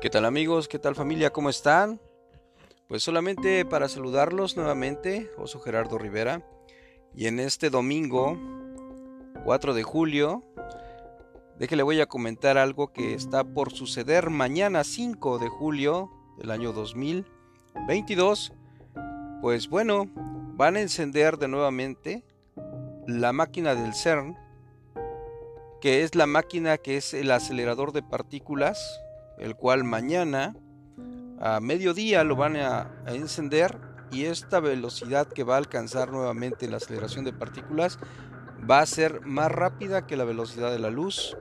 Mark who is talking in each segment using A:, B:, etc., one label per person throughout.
A: ¿Qué tal amigos? ¿Qué tal familia? ¿Cómo están? Pues solamente para saludarlos nuevamente, Oso Gerardo Rivera. Y en este domingo, 4 de julio, de le voy a comentar algo que está por suceder mañana 5 de julio del año 2022. Pues bueno, van a encender de nuevamente la máquina del CERN, que es la máquina que es el acelerador de partículas el cual mañana a mediodía lo van a, encender y esta velocidad que va a alcanzar nuevamente la aceleración de partículas va a ser más rápida que la velocidad de la luz.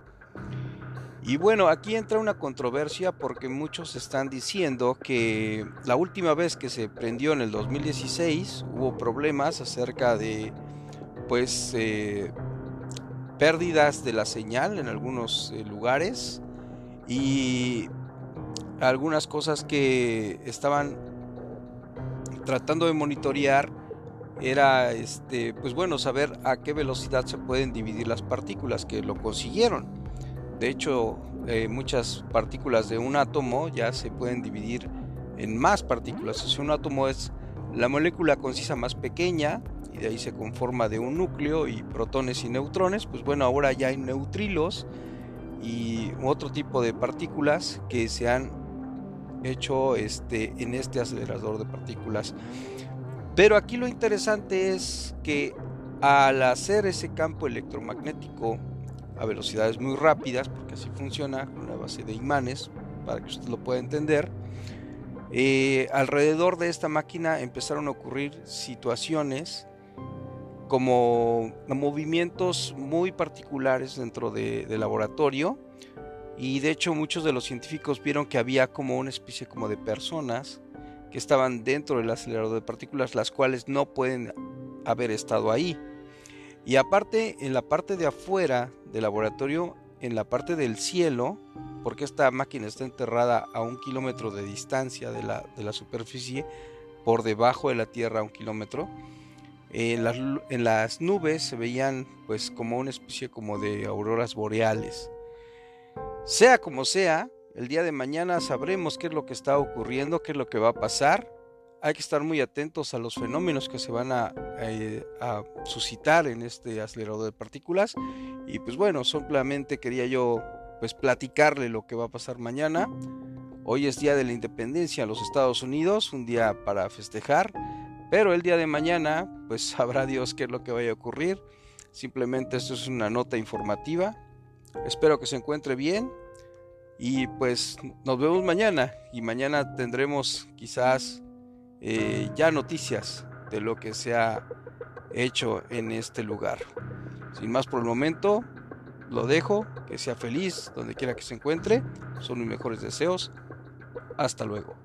A: Y bueno, aquí entra una controversia porque muchos están diciendo que la última vez que se prendió en el 2016 hubo problemas acerca de pues eh, pérdidas de la señal en algunos eh, lugares y algunas cosas que estaban tratando de monitorear era este pues bueno saber a qué velocidad se pueden dividir las partículas que lo consiguieron. De hecho eh, muchas partículas de un átomo ya se pueden dividir en más partículas. O sea, un átomo es la molécula concisa más pequeña y de ahí se conforma de un núcleo y protones y neutrones. Pues bueno ahora ya hay neutrilos y otro tipo de partículas que se han hecho este, en este acelerador de partículas. Pero aquí lo interesante es que al hacer ese campo electromagnético a velocidades muy rápidas, porque así funciona con una base de imanes, para que usted lo pueda entender, eh, alrededor de esta máquina empezaron a ocurrir situaciones como movimientos muy particulares dentro del de laboratorio y de hecho muchos de los científicos vieron que había como una especie como de personas que estaban dentro del acelerador de partículas las cuales no pueden haber estado ahí y aparte en la parte de afuera del laboratorio en la parte del cielo porque esta máquina está enterrada a un kilómetro de distancia de la, de la superficie por debajo de la tierra a un kilómetro en las, en las nubes se veían pues como una especie como de auroras boreales. Sea como sea, el día de mañana sabremos qué es lo que está ocurriendo, qué es lo que va a pasar. Hay que estar muy atentos a los fenómenos que se van a, eh, suscitar en este acelerador de partículas. Y pues bueno, simplemente quería yo pues platicarle lo que va a pasar mañana. Hoy es día de la independencia en los Estados Unidos, un día para festejar. Pero el día de mañana, pues sabrá Dios qué es lo que vaya a ocurrir. Simplemente esto es una nota informativa. Espero que se encuentre bien. Y pues nos vemos mañana. Y mañana tendremos quizás eh, ya noticias de lo que se ha hecho en este lugar. Sin más por el momento, lo dejo. Que sea feliz donde quiera que se encuentre. Son mis mejores deseos. Hasta luego.